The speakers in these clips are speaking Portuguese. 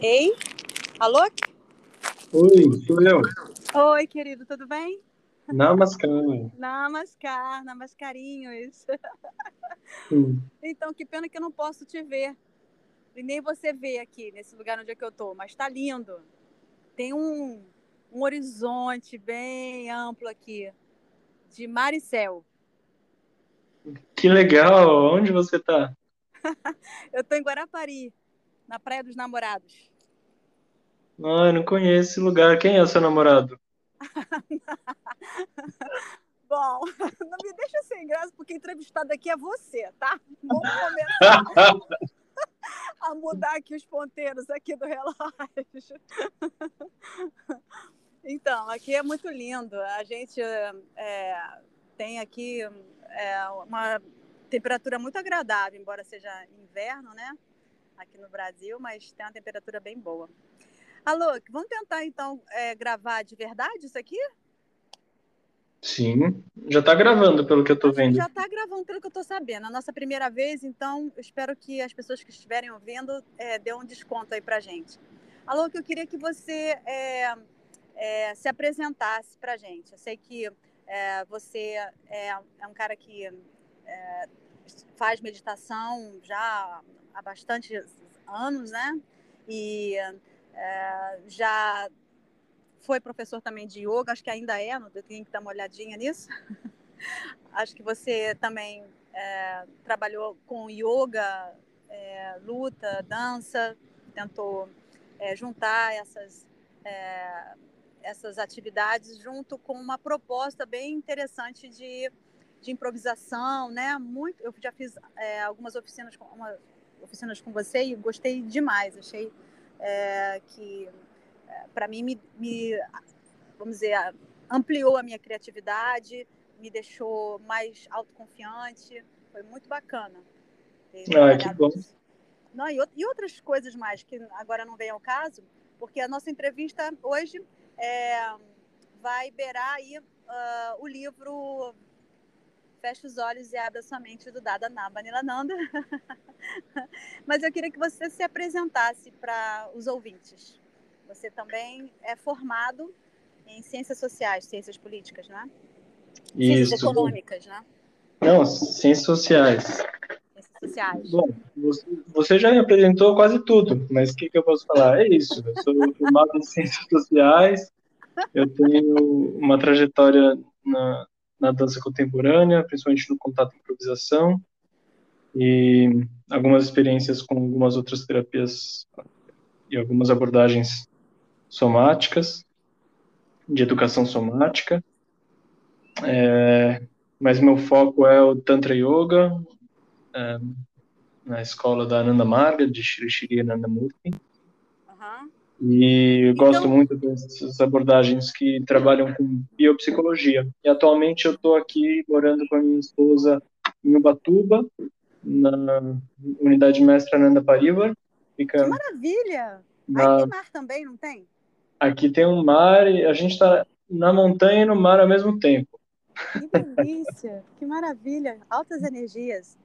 Ei? Alô? Oi, sou eu. Oi, querido, tudo bem? Namaskar. Namaskar, namascarinhos. Hum. Então, que pena que eu não posso te ver. E nem você ver aqui, nesse lugar onde é que eu tô, mas tá lindo. Tem um, um horizonte bem amplo aqui, de mar e céu. Que legal! Onde você tá? Eu tô em Guarapari, na Praia dos Namorados. Ah, eu não conheço esse lugar. Quem é o seu namorado? Bom, não me deixa sem graça, porque entrevistado aqui é você, tá? Vamos começar a mudar aqui os ponteiros aqui do relógio. Então, aqui é muito lindo. A gente é, tem aqui é, uma temperatura muito agradável, embora seja inverno, né? Aqui no Brasil, mas tem uma temperatura bem boa. Alô, vamos tentar então é, gravar de verdade isso aqui? Sim, já tá gravando pelo que eu que vendo. Já está gravando pelo que eu estou sabendo. A nossa primeira vez, então eu espero que as pessoas que estiverem ouvindo é, dêem um desconto aí pra gente. Alô, que eu queria que você é, é, se apresentasse pra gente. Eu sei que é, você é, é um cara que é, faz meditação já há bastante anos, né? E é, já foi professor também de yoga, acho que ainda é, não tenho que dar uma olhadinha nisso. acho que você também é, trabalhou com yoga, é, luta, dança, tentou é, juntar essas, é, essas atividades junto com uma proposta bem interessante de, de improvisação, né? Muito, eu já fiz é, algumas oficinas uma, oficinas com você e gostei demais, achei é, que para mim me, me, vamos dizer ampliou a minha criatividade me deixou mais autoconfiante foi muito bacana Ah, que bom. não, e, e, outras coisas mais que agora não vem ao caso porque a nossa entrevista hoje é, vai beirar aí uh, o livro Feche os olhos e abra sua mente do Dada Nanda. Mas eu queria que você se apresentasse para os ouvintes. Você também é formado em ciências sociais, ciências políticas, né? Ciências Isso. econômicas, né? Não, ciências sociais. Ciências sociais. Bom, você, você já me apresentou quase tudo, mas o que, que eu posso falar? É isso. Eu sou formado em ciências sociais. Eu tenho uma trajetória na, na dança contemporânea, principalmente no contato e improvisação, e algumas experiências com algumas outras terapias e algumas abordagens somáticas, de educação somática. É, mas meu foco é o Tantra Yoga, é, na escola da Ananda Marga, de Shri Shri Anandamurti. Uhum. E Então- gosto muito dessas abordagens que trabalham com biopsicologia. E atualmente eu estou aqui morando com a minha esposa em Ubatuba, na unidade mestra Ananda Parivar. Fica Que maravilha! Aí na, tem mar também, não tem? aqui tem um mar e a gente está na montanha e no mar ao mesmo tempo. Que delícia! que maravilha! Altas energias.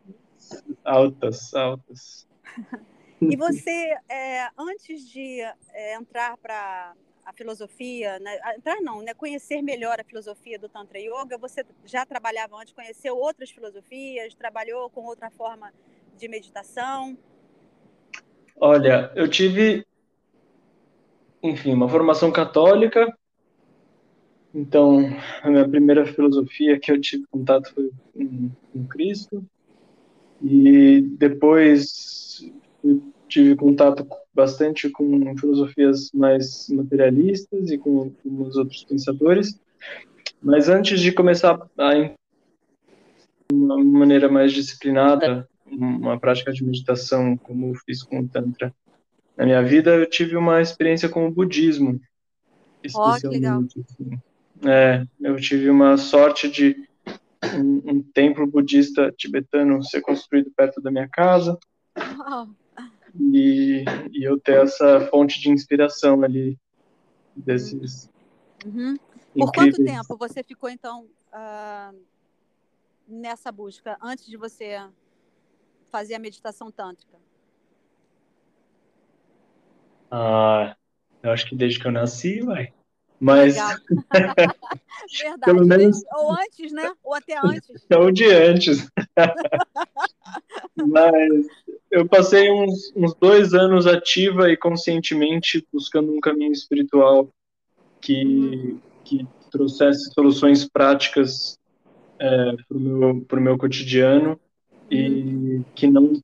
Altas, altas. E você, é, antes de é, entrar para a filosofia, né, entrar não, né, conhecer melhor a filosofia do Tantra Yoga, você já trabalhava antes, conheceu outras filosofias, trabalhou com outra forma de meditação? Olha, eu tive, enfim, uma formação católica. Então, a minha primeira filosofia que eu tive contato foi com, com Cristo. E depois eu tive contato bastante com filosofias mais materialistas e com, os outros pensadores. Mas antes de começar a uma maneira mais disciplinada, uma prática de meditação como eu fiz com o Tantra, na minha vida eu tive uma experiência com o budismo, Ó, que legal. especialmente. assim. É, eu tive uma sorte de um, um templo budista tibetano ser construído perto da minha casa. E, e eu ter essa fonte de inspiração ali desses Uhum. Por quanto tempo você ficou, então, ah, nessa busca, antes de você fazer a meditação tântrica? Ah, eu acho que desde que eu nasci, vai. Mas. Verdade. Pelo menos... Ou antes, né? Ou até antes. Ou de antes. Mas eu passei uns, uns dois anos ativa e conscientemente buscando um caminho espiritual que, uhum. que trouxesse soluções práticas é, para o meu, pro meu cotidiano uhum. e que não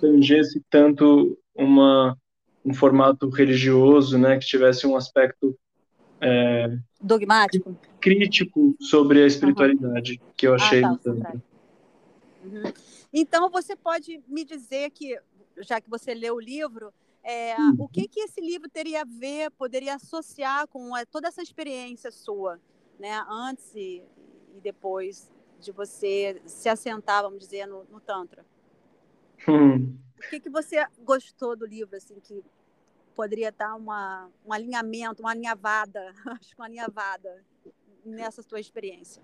tangesse tanto uma, um formato religioso, né, que tivesse um aspecto é, dogmático, crítico sobre a espiritualidade, uhum. que eu achei ah, tá, uhum. Então você pode me dizer que, já que você leu o livro, é, o que que esse livro teria a ver, poderia associar com é, toda essa experiência sua, né, antes e, e depois de você se assentar, vamos dizer, no, no tantra? Hum. O que que você gostou do livro, assim, que poderia dar uma, um alinhamento, uma alinhavada, acho que uma alinhavada nessa sua experiência,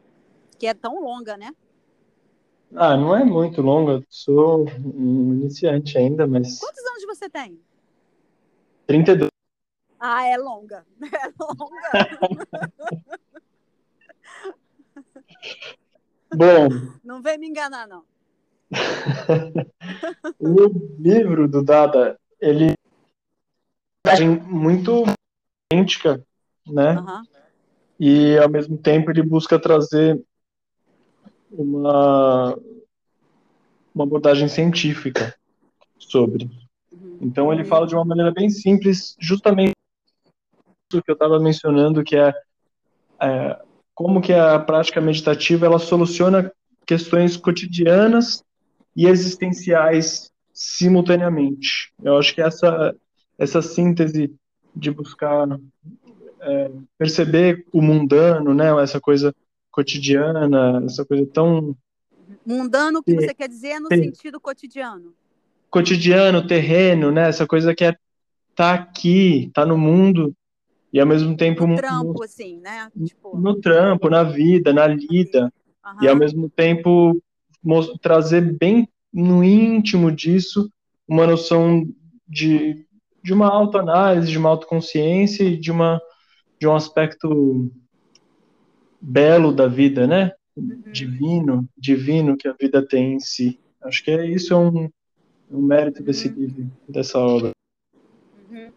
que é tão longa, né? Ah, não é muito longa, sou um iniciante ainda, mas. Quantos anos você tem? 32. Ah, é longa. É longa. Bom. Não vem me enganar, não. o livro do Dada, ele muito autêntica, né? Uhum. E ao mesmo tempo ele busca trazer uma uma abordagem científica sobre. Uhum. Então ele fala de uma maneira bem simples, justamente o que eu estava mencionando, que é, é, como que a prática meditativa ela soluciona questões cotidianas e existenciais simultaneamente. Eu acho que essa essa síntese de buscar é, perceber o mundano, né? Essa coisa cotidiana, essa coisa tão mundano que você quer dizer no sentido cotidiano. Cotidiano, terreno, né? Essa coisa que é tá aqui, tá no mundo e ao mesmo tempo no trampo, no, assim, né? Tipo... No trampo, na vida, na lida uhum. e ao mesmo tempo trazer bem no íntimo disso uma noção de de uma autoanálise, de uma autoconsciência e de, uma, de um aspecto belo da vida, né? Uhum. Divino, divino que a vida tem em si. Acho que é isso é um, um mérito uhum. desse livro, dessa obra. Uhum.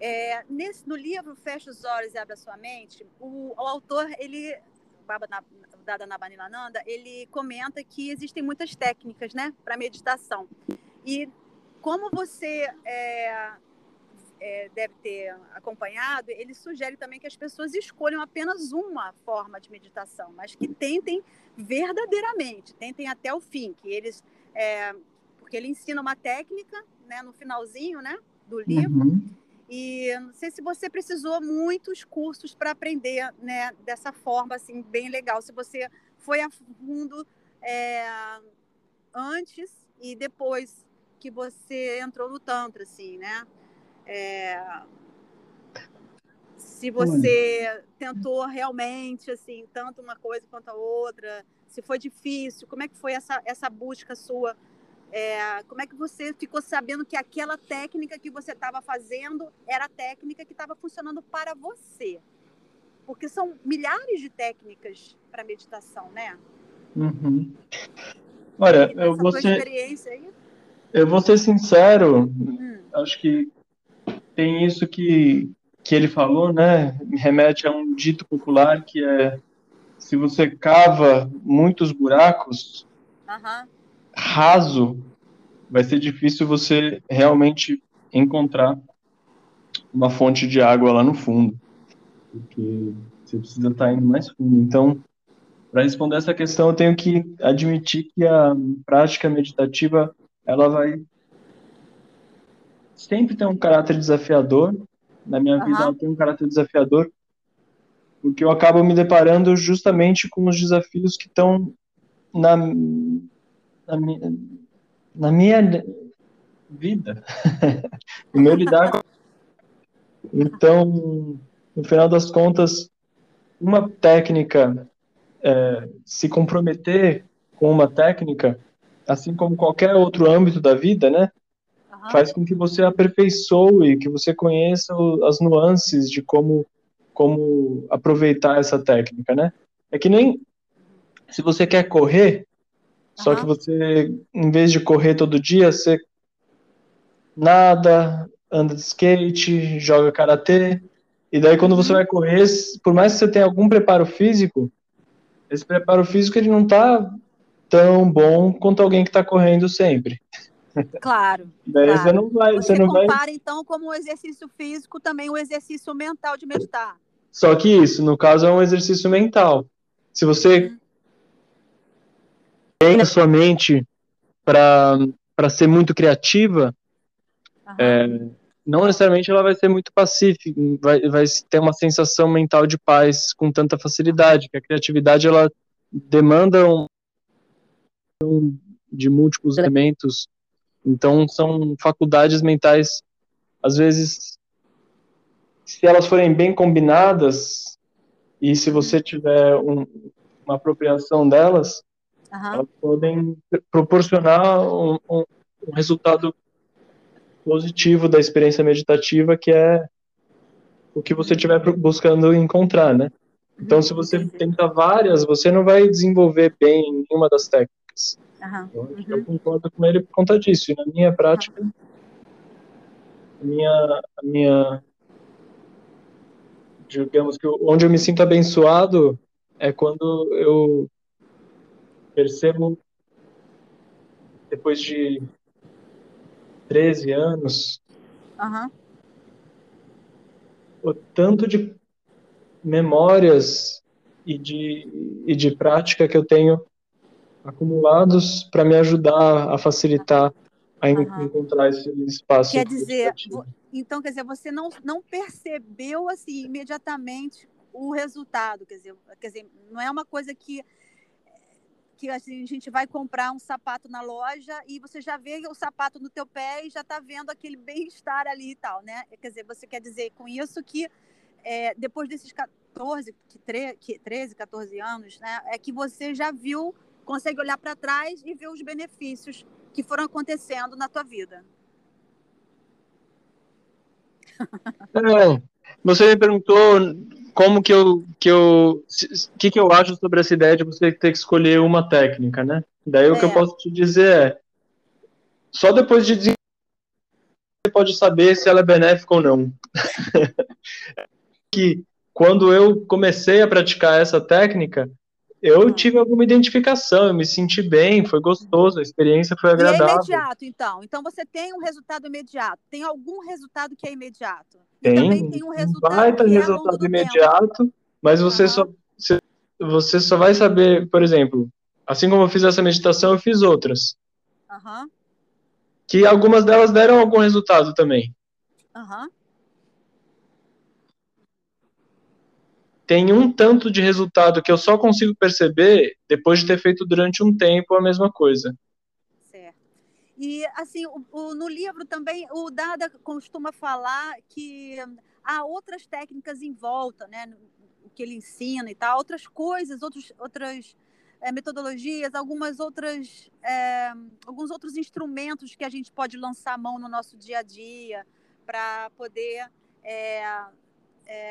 É, nesse, no livro Fecha os Olhos e Abre a Sua Mente, o, o autor, ele, Baba Dada Nanda, ele comenta que existem muitas técnicas né, para meditação. E como você é, é, deve ter acompanhado, ele sugere também que as pessoas escolham apenas uma forma de meditação, mas que tentem verdadeiramente, tentem até o fim, que eles, é, porque ele ensina uma técnica, né, no finalzinho, né, do livro. Uhum. E não sei se você precisou muitos cursos para aprender, né, dessa forma assim bem legal. Se você foi a fundo é, antes e depois que você entrou no tantra, assim, né? É, se você tentou realmente, assim, tanto uma coisa quanto a outra, se foi difícil, como é que foi essa, essa busca sua? É, como é que você ficou sabendo que aquela técnica que você estava fazendo era a técnica que estava funcionando para você? Porque são milhares de técnicas para meditação, né? Uhum. Olha, eu vou ser, eu vou ser sincero, hum. acho que tem isso que, que ele falou, né? Remete a um dito popular que é se você cava muitos buracos uhum. raso, vai ser difícil você realmente encontrar uma fonte de água lá no fundo, porque você precisa estar indo mais fundo. Então, para responder essa questão, eu tenho que admitir que a prática meditativa ela vai sempre tem um caráter desafiador. Na minha uhum. vida, ela tem um caráter desafiador, porque eu acabo me deparando justamente com os desafios que estão na, na, minha, na minha vida, no meu lidar com. Então, no final das contas, uma técnica, é, se comprometer com uma técnica, assim como qualquer outro âmbito da vida, né? Faz com que você aperfeiçoe, que você conheça as nuances de como, como aproveitar essa técnica, né? É que nem se você quer correr, só que você, em vez de correr todo dia, você nada, anda de skate, joga karatê, e daí quando você uhum. vai correr, por mais que você tenha algum preparo físico, esse preparo físico ele não tá tão bom quanto alguém que está correndo sempre. Claro. Daí claro. você não vai. Você, você não compara, vai... então, como o exercício físico, também o exercício mental de meditar. Só que isso, no caso, é um exercício mental. Se você uhum. tem a sua mente para ser muito criativa, uhum. é, não necessariamente ela vai ser muito pacífica, vai, vai ter uma sensação mental de paz com tanta facilidade, que a criatividade ela demanda um de múltiplos elementos, então são faculdades mentais, às vezes, se elas forem bem combinadas e se você tiver um, uma apropriação delas, uhum. elas podem proporcionar um, um, um resultado positivo da experiência meditativa, que é o que você estiver buscando encontrar, né? Então, se você tenta várias, você não vai desenvolver bem nenhuma das técnicas. Uhum. Eu, uhum. eu concordo com ele por conta disso. E na minha prática, uhum. a minha, a minha, digamos que onde eu me sinto abençoado é quando eu percebo depois de 13 anos, o tanto de memórias e de, e de prática que eu tenho acumulados para me ajudar a facilitar a uhum. encontrar esse espaço. Quer dizer, então, quer dizer, você não, não percebeu assim imediatamente o resultado, quer dizer, quer dizer, não é uma coisa que que assim, a gente vai comprar um sapato na loja e você já vê o sapato no teu pé e já está vendo aquele bem-estar ali e tal, né? Quer dizer, você quer dizer com isso que é, depois desses 14, que 13, 14 anos, né, é que você já viu, consegue olhar para trás e ver os benefícios que foram acontecendo na tua vida. É, você me perguntou como que eu que eu que que eu acho sobre essa ideia de você ter que escolher uma técnica, né? Daí é. o que eu é. posso te dizer é só depois de você pode saber se ela é benéfica ou não. que quando eu comecei a praticar essa técnica, eu hum. tive alguma identificação, eu me senti bem, foi gostoso, a experiência foi agradável. E é imediato, então. Então você tem um resultado imediato. Tem algum resultado que é imediato? Tem, também tem um resultado baita que é resultado imediato, tempo. mas você uhum. só você só vai saber, por exemplo, assim como eu fiz essa meditação, eu fiz outras. Uhum. Que algumas delas deram algum resultado também. Uhum. Tem um tanto de resultado que eu só consigo perceber depois de ter feito durante um tempo a mesma coisa. E, assim, o, o, no livro também, o Dada costuma falar que há outras técnicas em volta, né? O que ele ensina e tal, outras coisas, outros, outras é, metodologias, algumas outras, é, alguns outros instrumentos que a gente pode lançar a mão no nosso dia a dia para poder é,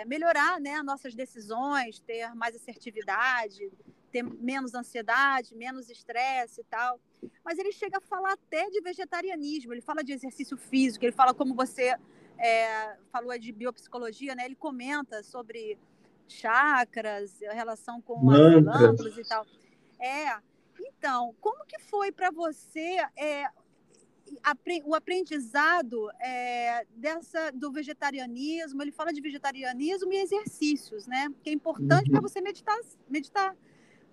melhorar né, nossas decisões, ter mais assertividade, ter menos ansiedade, menos estresse e tal. Mas ele chega a falar até de vegetarianismo, ele fala de exercício físico, ele fala como você é, falou de biopsicologia, né? Ele comenta sobre chakras, a relação com as glândulas e tal. É. Então, como que foi para você é, o aprendizado é, dessa do vegetarianismo? Ele fala de vegetarianismo e exercícios, né? Que é importante uhum. para você meditar, meditar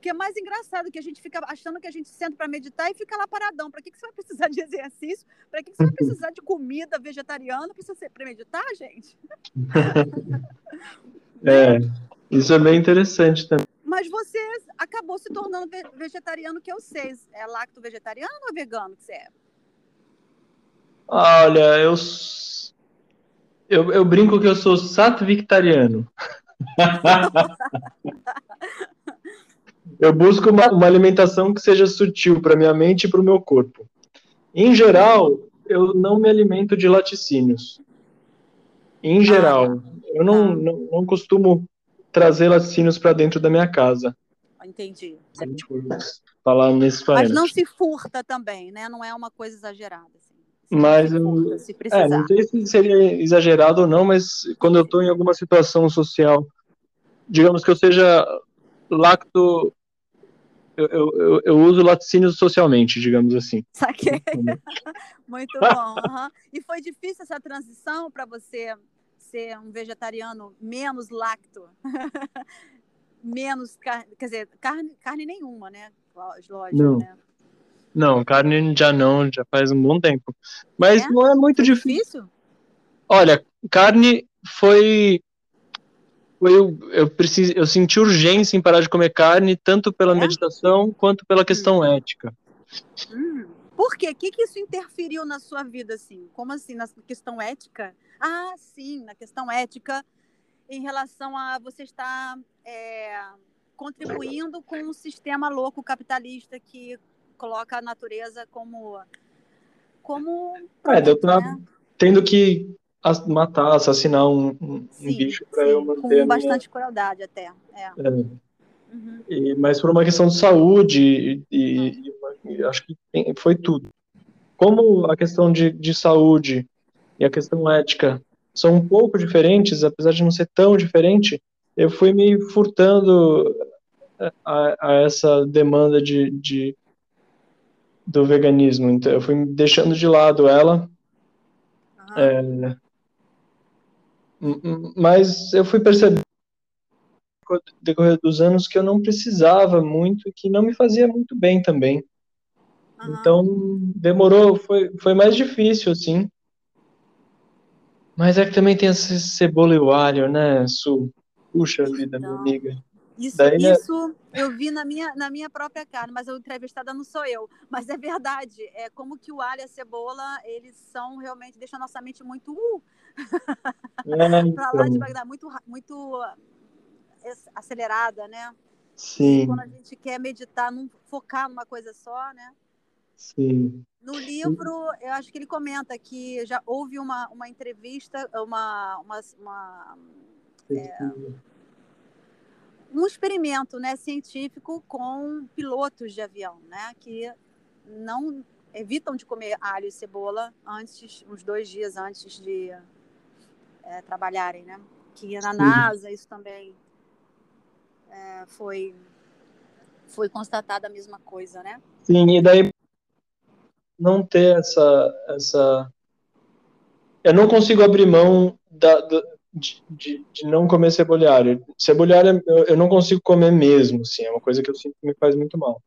que é mais engraçado que a gente fica achando que a gente senta para meditar e fica lá paradão. Para que, que você vai precisar de exercício? Para que, que você vai precisar de comida vegetariana para meditar, gente? é, isso é bem interessante também. Mas você acabou se tornando vegetariano, que eu sei. É lacto vegetariano ou vegano que você é? Olha, eu, eu, eu brinco que eu sou satvictariano. Eu busco uma, uma alimentação que seja sutil para minha mente e para o meu corpo. Em geral, eu não me alimento de laticínios. Em ah, geral, ah, eu não, tá. não, não costumo trazer laticínios para dentro da minha casa. Entendi. Falar nesse Mas não se furta também, né? Não é uma coisa exagerada. Mas eu, se é, não sei se seria exagerado ou não, mas quando eu estou em alguma situação social, digamos que eu seja lacto eu, eu, eu, uso laticínio socialmente, digamos assim. Saquei. Muito bom. Uhum. E foi difícil essa transição para você ser um vegetariano menos lacto? menos carne, quer dizer, carne, carne nenhuma, né? Lógico, não. né? Não, carne já não, já faz um bom tempo. Mas é? não é muito foi difícil. difícil. Olha, carne foi eu, eu, preciso, eu senti urgência em parar de comer carne, tanto pela é? meditação quanto pela questão hum. ética. Hum. Por quê? O que, que isso interferiu na sua vida, assim? Como assim, na questão ética? Ah, sim, na questão ética, em relação a você estar é, contribuindo com um sistema louco capitalista que coloca a natureza como como é, eu tô né? tendo que matar, assassinar um, um, sim, um bicho para eu manter. Com bastante minha... crueldade até. É. é. Uhum. E, mas por uma questão de saúde, e, e, e, acho que foi tudo. Como a questão de, de saúde e a questão ética são um pouco diferentes, apesar de não ser tão diferente, eu fui me furtando a, a essa demanda de, de, do veganismo. Então, eu fui deixando de lado ela. É, mas eu fui percebendo no decorrer dos anos que eu não precisava muito e que não me fazia muito bem também. Então, demorou, foi, foi mais difícil, assim. Mas é que também tem essa cebola e o alho, né, Su? Puxa vida, minha amiga. Isso, Daí, né? isso eu vi na minha, na minha própria carne, mas a entrevistada não sou eu. Mas é verdade, é como que o alho e a cebola, eles são realmente, deixam a nossa mente muito uh, é, para lá de Bagdá, muito, muito eh, acelerada, né? Sim. Quando a gente quer meditar, não focar numa coisa só, né? Sim. No livro, eu acho que ele comenta que já houve uma, uma entrevista, uma, uma, uma é, um experimento né, científico com pilotos de avião, né, que não evitam de comer alho e cebola antes, uns dois dias antes de é, trabalharem, né? Que na NASA isso também é, foi foi constatada a mesma coisa, né? Sim, e daí não ter essa essa eu não consigo abrir mão da, da de, de, não comer cebolhário. Cebolhário eu, eu, não consigo comer mesmo, assim, é uma coisa que eu sinto que me faz muito mal.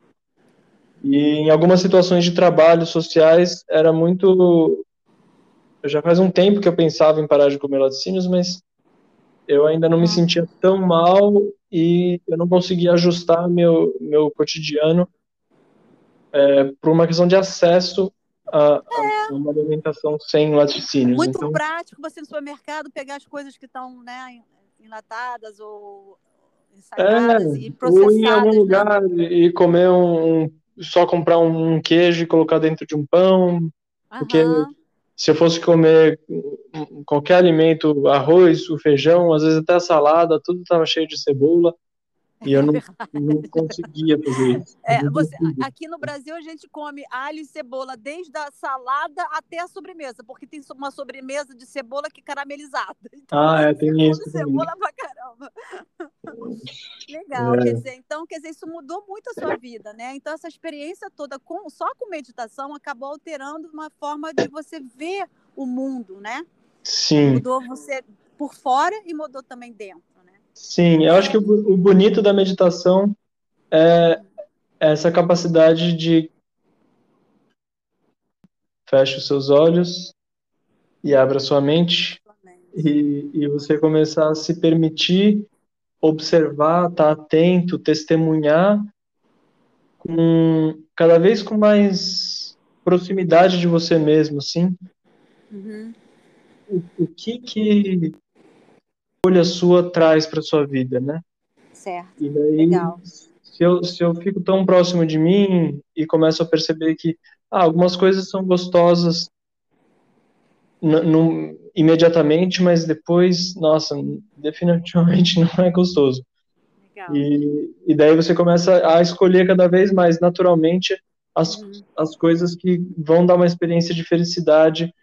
E em algumas situações de trabalho sociais era muito já faz um tempo que eu pensava em parar de comer laticínios, mas eu ainda não me sentia tão mal e eu não conseguia ajustar meu, meu cotidiano é, por uma questão de acesso a, é. uma alimentação sem laticínios. Muito então, prático você no supermercado pegar as coisas que estão né, enlatadas ou ensaiadas é, e processadas. Ou em algum né? lugar e comer um, só comprar um queijo e colocar dentro de um pão, porque se eu fosse comer qualquer alimento, arroz, o feijão, às vezes até a salada, tudo estava cheio de cebola. E eu não, não conseguia fazer isso. É, você, aqui no Brasil a gente come alho e cebola desde a salada até a sobremesa, porque tem uma sobremesa de cebola que é caramelizada. Então, ah, é, tem isso. Cebola pra caramba. Legal, é. quer dizer, então, quer dizer, isso mudou muito a sua vida, né? Então, essa experiência toda com, só com meditação acabou alterando uma forma de você ver o mundo, né? Sim. Mudou você por fora e mudou também dentro. Sim, eu acho que o, o bonito da meditação é essa capacidade de feche os seus olhos e abra sua mente e, e você começar a se permitir observar, estar tá atento, testemunhar com cada vez com mais proximidade de você mesmo, assim. Uhum. O, o que que escolha sua traz para sua vida, né? Certo. E daí, Legal. Se eu, se eu fico tão próximo de mim e começo a perceber que ah, algumas coisas são gostosas imediatamente, mas depois, nossa, definitivamente não é gostoso. E, e daí você começa a escolher cada vez mais naturalmente as, uhum. as coisas que vão dar uma experiência de felicidade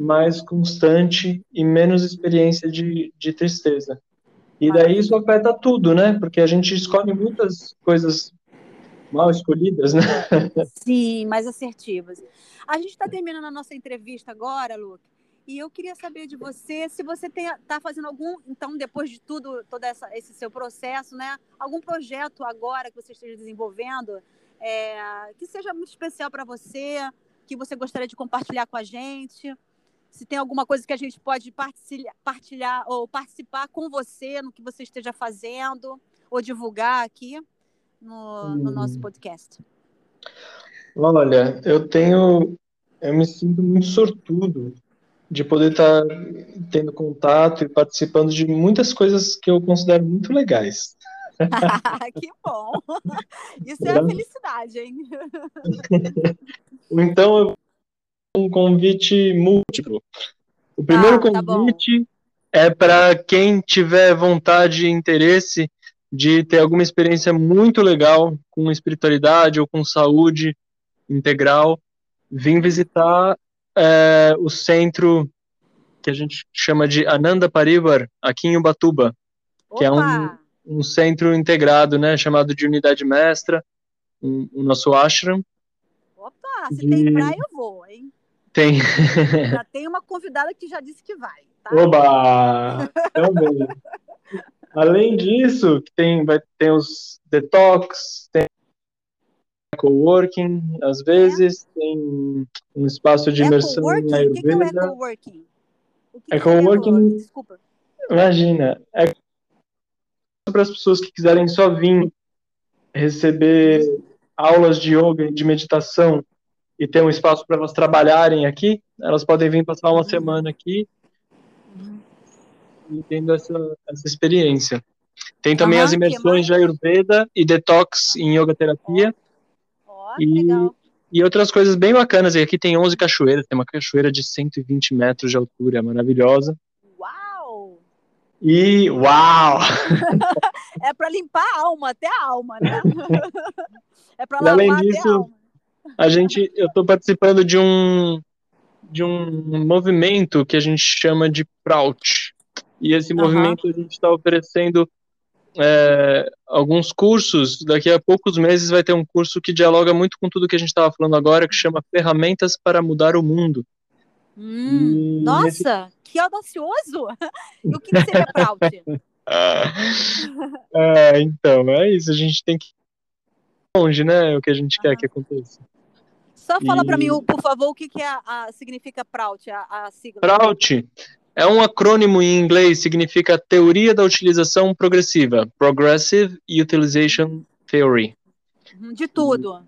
mais constante e menos experiência de, de tristeza. E daí isso afeta tudo, né? Porque a gente escolhe muitas coisas mal escolhidas, né? Sim, mais assertivas. A gente está terminando a nossa entrevista agora, Luke, e eu queria saber de você se você está fazendo algum, então, depois de tudo, todo essa, esse seu processo, né? Algum projeto agora que você esteja desenvolvendo é, que seja muito especial para você, que você gostaria de compartilhar com a gente. Se tem alguma coisa que a gente pode partilhar, partilhar ou participar com você no que você esteja fazendo ou divulgar aqui no, no nosso hum. podcast. Olha, eu tenho, eu me sinto muito sortudo de poder estar tendo contato e participando de muitas coisas que eu considero muito legais. que bom! Isso é a felicidade, hein? então, um convite múltiplo. O primeiro ah, tá convite tá é para quem tiver vontade e interesse de ter alguma experiência muito legal com espiritualidade ou com saúde integral, vir visitar é, o centro que a gente chama de Ananda Parivar, aqui em Ubatuba, Opa! que é um, um centro integrado, né, chamado de Unidade Mestra, o um, um nosso ashram. Opa, se de... tem praia eu vou? Tem. Já tem uma convidada que já disse que vai. Tá? Oba! Também. Além disso, tem, vai ter os detox, tem coworking, às vezes, é. tem um espaço de imersão na Ayurveda. O que, que é o coworking? É coworking, Desculpa. Imagina, é para as pessoas que quiserem só vir receber aulas de yoga e de meditação e ter um espaço para elas trabalharem aqui, elas podem vir passar uma uhum. semana aqui e tendo essa, essa experiência. Tem também as imersões de Ayurveda e detox em yoga terapia. Oh, e, e outras coisas bem bacanas. E aqui tem 11 cachoeiras, tem uma cachoeira de 120 metros de altura, maravilhosa. E uau! é para limpar a alma, até a alma, né? é para lavar Além disso, a, gente, eu estou participando de um de um movimento que a gente chama de Prout. E esse uhum. movimento a gente está oferecendo é, alguns cursos. Daqui a poucos meses vai ter um curso que dialoga muito com tudo que a gente estava falando agora, que chama Ferramentas para Mudar o Mundo. Hum, nossa, que audacioso! E o que, que seria Prout? é, então, é isso. A gente tem que ir longe, né? O que a gente quer que aconteça. Só fala e... para mim, por favor, o que, que é a, a significa Prout, a, a sigla? Prout é um acrônimo em inglês, significa Teoria da Utilização Progressiva, Progressive Utilization Theory. Uhum, de tudo.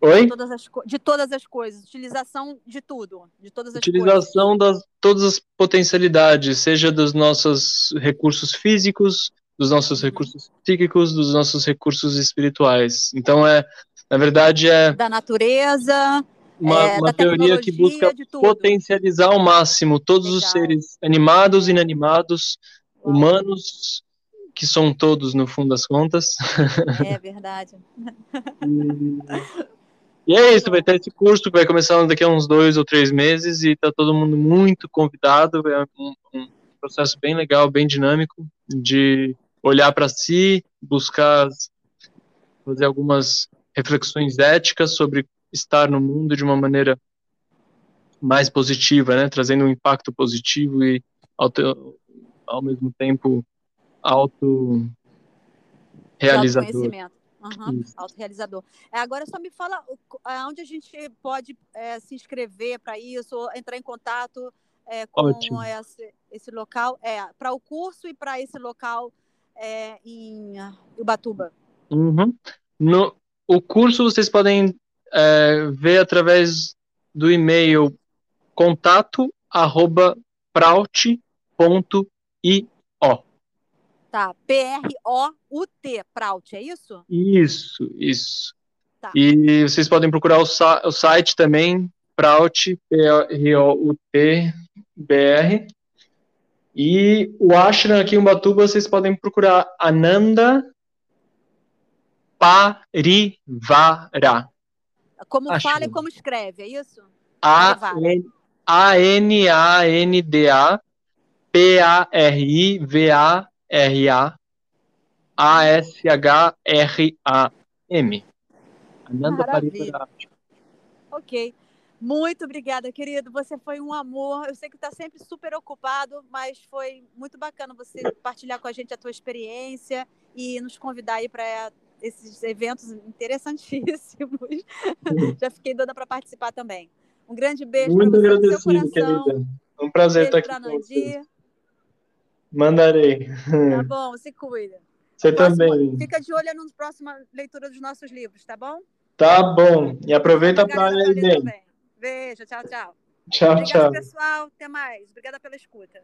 Oi? De todas, as, de todas as coisas, utilização de tudo, de todas as utilização coisas. das todas as potencialidades, seja dos nossos recursos físicos, dos nossos uhum. recursos psíquicos, dos nossos recursos espirituais. Então é, na verdade é da natureza, uma, é, uma teoria que busca potencializar ao máximo todos Legal. os seres animados, inanimados, Uau. humanos, que são todos no fundo das contas. É verdade. e... E é isso, vai ter esse curso que vai começar daqui a uns dois ou três meses e tá todo mundo muito convidado. É um, um processo bem legal, bem dinâmico de olhar para si, buscar fazer algumas reflexões éticas sobre estar no mundo de uma maneira mais positiva, né, trazendo um impacto positivo e ao, ao mesmo tempo auto realizador. Uhum, autorrealizador. É, agora só me fala onde a gente pode é, se inscrever para isso, entrar em contato é, com esse, esse, local, é, para o curso e para esse local é, em Ubatuba. Uhum. No, o curso vocês podem é, ver através do e-mail contato arroba praut.io Tá, P-R-O-U-T, Prout, é isso? Isso, isso. Tá. E vocês podem procurar o, o site também, Praut, P-R-O-U-T-B-R. E o ashram aqui em Ubatuba, vocês podem procurar Ananda Parivara. Como ashram. fala e como escreve, é isso? A-N-A-N-D-A P-A-R-I-V-A-R-A A-S-H-R-A-M. Ananda Parivara. Ok. Muito obrigada, querido. Você foi um amor. Eu sei que está sempre super ocupado, mas foi muito bacana você partilhar com a gente a tua experiência e nos convidar aí para esses eventos interessantíssimos. Já fiquei doida para participar também. Um grande beijo para você no seu coração. Querida. Um prazer estar aqui com você. Mandarei. Tá bom, se cuida. Você também. Fica de olho na próxima leitura dos nossos livros, tá bom? Tá bom. E aproveita para ir bem. Beijo, tchau, tchau. Tchau, Obrigada, tchau. pessoal. Até mais. Obrigada pela escuta.